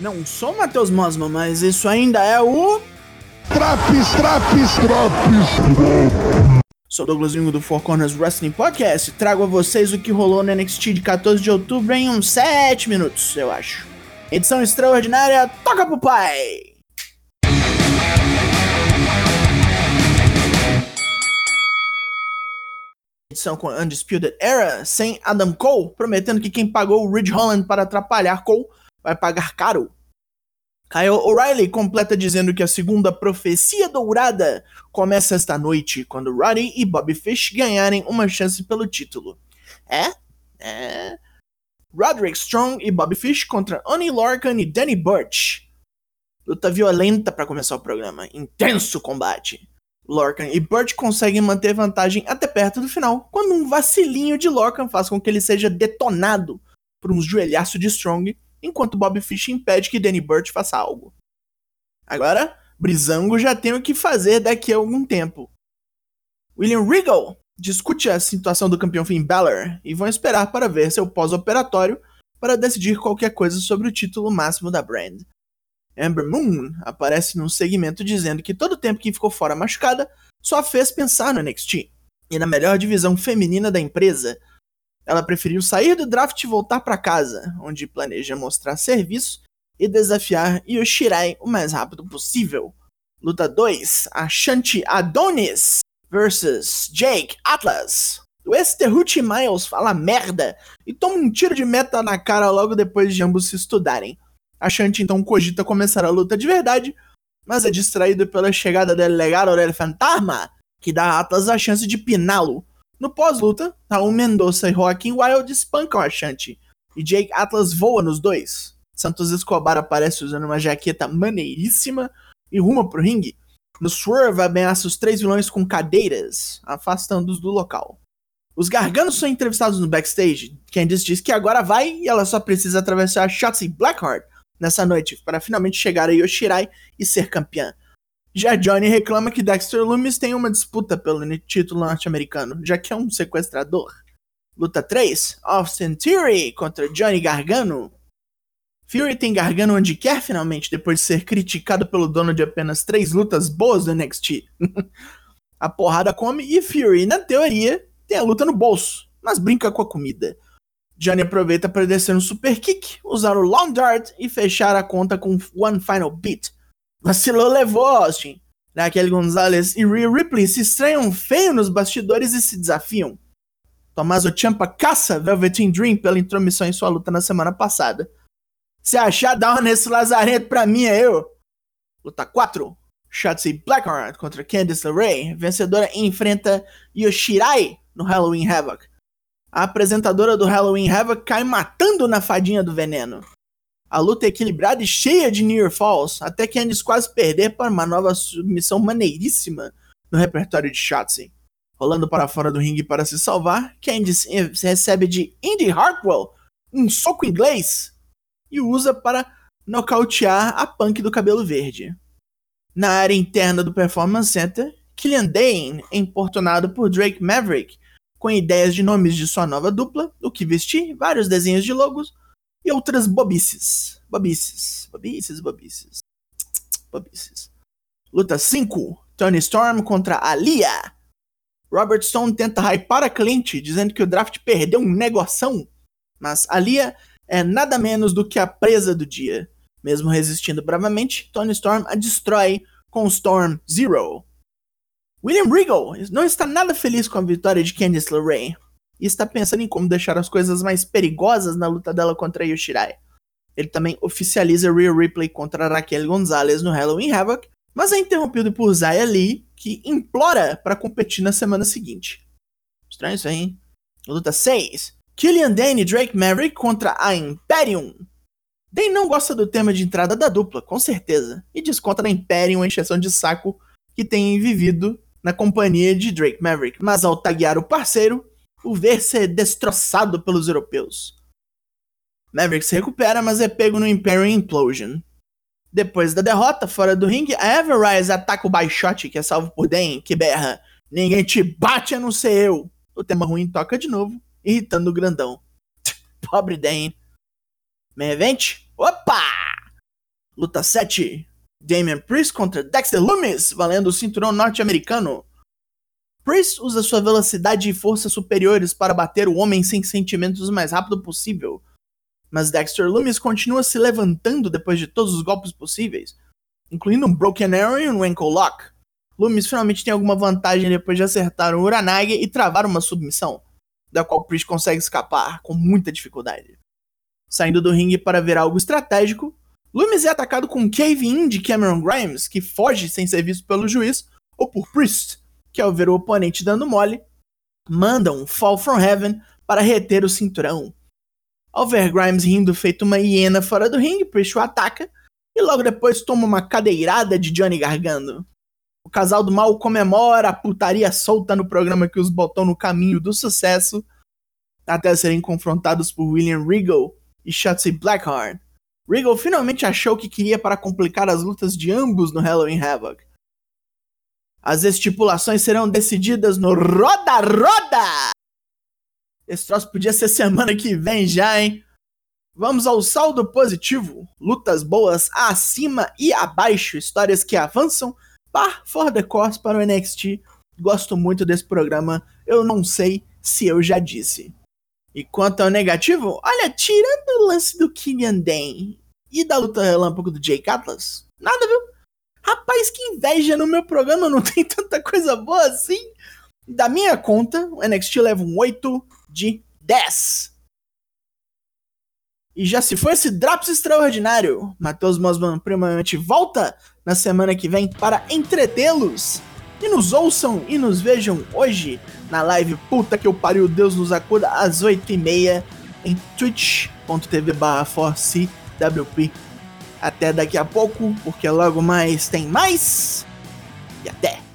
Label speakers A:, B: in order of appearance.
A: Não sou Matheus Mosman, mas isso ainda é o.
B: Traps, traps, traps.
A: Sou Douglas Vingo do Four Corners Wrestling Podcast e trago a vocês o que rolou no NXT de 14 de outubro em uns 7 minutos, eu acho. Edição extraordinária, toca pro pai! Edição com Undisputed Era, sem Adam Cole, prometendo que quem pagou o Ridge Holland para atrapalhar Cole vai pagar caro. Kyle O'Reilly completa dizendo que a segunda profecia dourada começa esta noite, quando Roddy e Bobby Fish ganharem uma chance pelo título. É? É. Roderick Strong e Bobby Fish contra Oni Lorcan e Danny Burch. Luta violenta para começar o programa. Intenso combate. Lorcan e Burch conseguem manter vantagem até perto do final, quando um vacilinho de Lorcan faz com que ele seja detonado por um joelhaço de Strong enquanto Bob Fish impede que Danny Burch faça algo. Agora, Brizango já tem o que fazer daqui a algum tempo. William Regal discute a situação do campeão Finn Balor e vão esperar para ver seu pós-operatório para decidir qualquer coisa sobre o título máximo da brand. Amber Moon aparece num segmento dizendo que todo o tempo que ficou fora machucada só fez pensar no NXT e na melhor divisão feminina da empresa, ela preferiu sair do draft e voltar para casa, onde planeja mostrar serviço e desafiar Yoshirai o mais rápido possível. Luta 2: Ashanti Adonis versus Jake Atlas. O ex-Terrucci Miles fala merda e toma um tiro de meta na cara logo depois de ambos se estudarem. Ashanti então cogita começar a luta de verdade, mas é distraído pela chegada do legado del fantasma, que dá a Atlas a chance de piná-lo, no pós-luta, Raul Mendonça e Joaquim Wild espancam a Shanti, e Jake Atlas voa nos dois. Santos Escobar aparece usando uma jaqueta maneiríssima e ruma pro ringue. No Swerve ameaça os três vilões com cadeiras, afastando-os do local. Os Garganos são entrevistados no backstage. Candice diz que agora vai e ela só precisa atravessar Shotzi Blackheart nessa noite para finalmente chegar a Yoshirai e ser campeã. Já Johnny reclama que Dexter Loomis tem uma disputa pelo título norte-americano, já que é um sequestrador. Luta 3: Austin Theory contra Johnny Gargano. Fury tem Gargano onde quer finalmente, depois de ser criticado pelo dono de apenas três lutas boas do NXT. a porrada come e Fury, na teoria, tem a luta no bolso, mas brinca com a comida. Johnny aproveita para descer um super kick, usar o long dart e fechar a conta com one final beat. Vacilou, levou, Austin. Raquel Gonzalez e Rhea Ripley se estranham feio nos bastidores e se desafiam. Tommaso Ciampa caça Velveteen Dream pela intromissão em sua luta na semana passada. Se achar, dá uma nesse lazarento pra mim, é eu. Luta 4. Shotzi Blackheart contra Candice LeRae. Vencedora enfrenta Yoshirai no Halloween Havoc. A apresentadora do Halloween Havoc cai matando na fadinha do veneno. A luta é equilibrada e cheia de near falls, até que Candice quase perder para uma nova submissão maneiríssima no repertório de Shotzi. Rolando para fora do ringue para se salvar, Candice recebe de Indy Hartwell um soco inglês e usa para nocautear a punk do cabelo verde. Na área interna do Performance Center, Killian Dane é importunado por Drake Maverick com ideias de nomes de sua nova dupla, o que vestir, vários desenhos de logos, e outras bobices. Bobices, bobices, bobices. Bobices. Luta 5: Tony Storm contra Alia. Robert Stone tenta hypar a cliente, dizendo que o draft perdeu um negoção. Mas Alia é nada menos do que a presa do dia. Mesmo resistindo bravamente, Tony Storm a destrói com Storm Zero. William Regal não está nada feliz com a vitória de Candice LeRae e está pensando em como deixar as coisas mais perigosas na luta dela contra Yoshirai. Ele também oficializa Rhea Ripley contra Raquel Gonzalez no Halloween Havoc, mas é interrompido por Zaya Lee, que implora para competir na semana seguinte. Estranho isso aí, hein? Luta 6. Killian Dane e Drake Maverick contra a Imperium. Dane não gosta do tema de entrada da dupla, com certeza, e desconta na Imperium a encheção de saco que tem vivido na companhia de Drake Maverick, mas ao taguear o parceiro, o ver ser destroçado pelos europeus. Maverick se recupera, mas é pego no Imperial Implosion. Depois da derrota, fora do ringue, a Everrise ataca o Baixote, que é salvo por Den, que berra: Ninguém te bate a não ser eu. O tema ruim toca de novo, irritando o grandão. Pobre Den. Main event? Opa! Luta 7. Damian Priest contra Dexter Lumis, valendo o cinturão norte-americano. Priest usa sua velocidade e força superiores para bater o homem sem sentimentos o mais rápido possível. Mas Dexter Lumis continua se levantando depois de todos os golpes possíveis, incluindo um Broken Arrow e um Ankle Lock. Lumis finalmente tem alguma vantagem depois de acertar um Uranage e travar uma submissão, da qual Priest consegue escapar com muita dificuldade. Saindo do ringue para ver algo estratégico, Loomis é atacado com um cave-in de Cameron Grimes, que foge sem ser visto pelo juiz, ou por Priest, que ao ver o oponente dando mole, manda um Fall from Heaven para reter o cinturão. Ao ver Grimes rindo feito uma hiena fora do ringue, Priest o ataca e logo depois toma uma cadeirada de Johnny Gargano. O casal do mal comemora a putaria solta no programa que os botou no caminho do sucesso, até serem confrontados por William Regal e Shotzi Blackheart. Regal finalmente achou o que queria para complicar as lutas de ambos no Halloween Havoc. As estipulações serão decididas no Roda Roda! Esse troço podia ser semana que vem já, hein? Vamos ao saldo positivo. Lutas boas acima e abaixo. Histórias que avançam. Par for the course para o NXT. Gosto muito desse programa. Eu não sei se eu já disse. E quanto ao negativo, olha, tirando o lance do Killian Dane e da luta relâmpago do Jake Atlas, nada, viu? Rapaz, que inveja no meu programa, não tem tanta coisa boa assim. Da minha conta, o NXT leva um 8 de 10. E já se foi esse Drops extraordinário, Matheus Mosman provavelmente volta na semana que vem para entretê-los e nos ouçam e nos vejam hoje na live Puta que eu pariu, Deus nos acuda, às 8h30 em twitch.tv cwp Até daqui a pouco, porque logo mais tem mais. E até!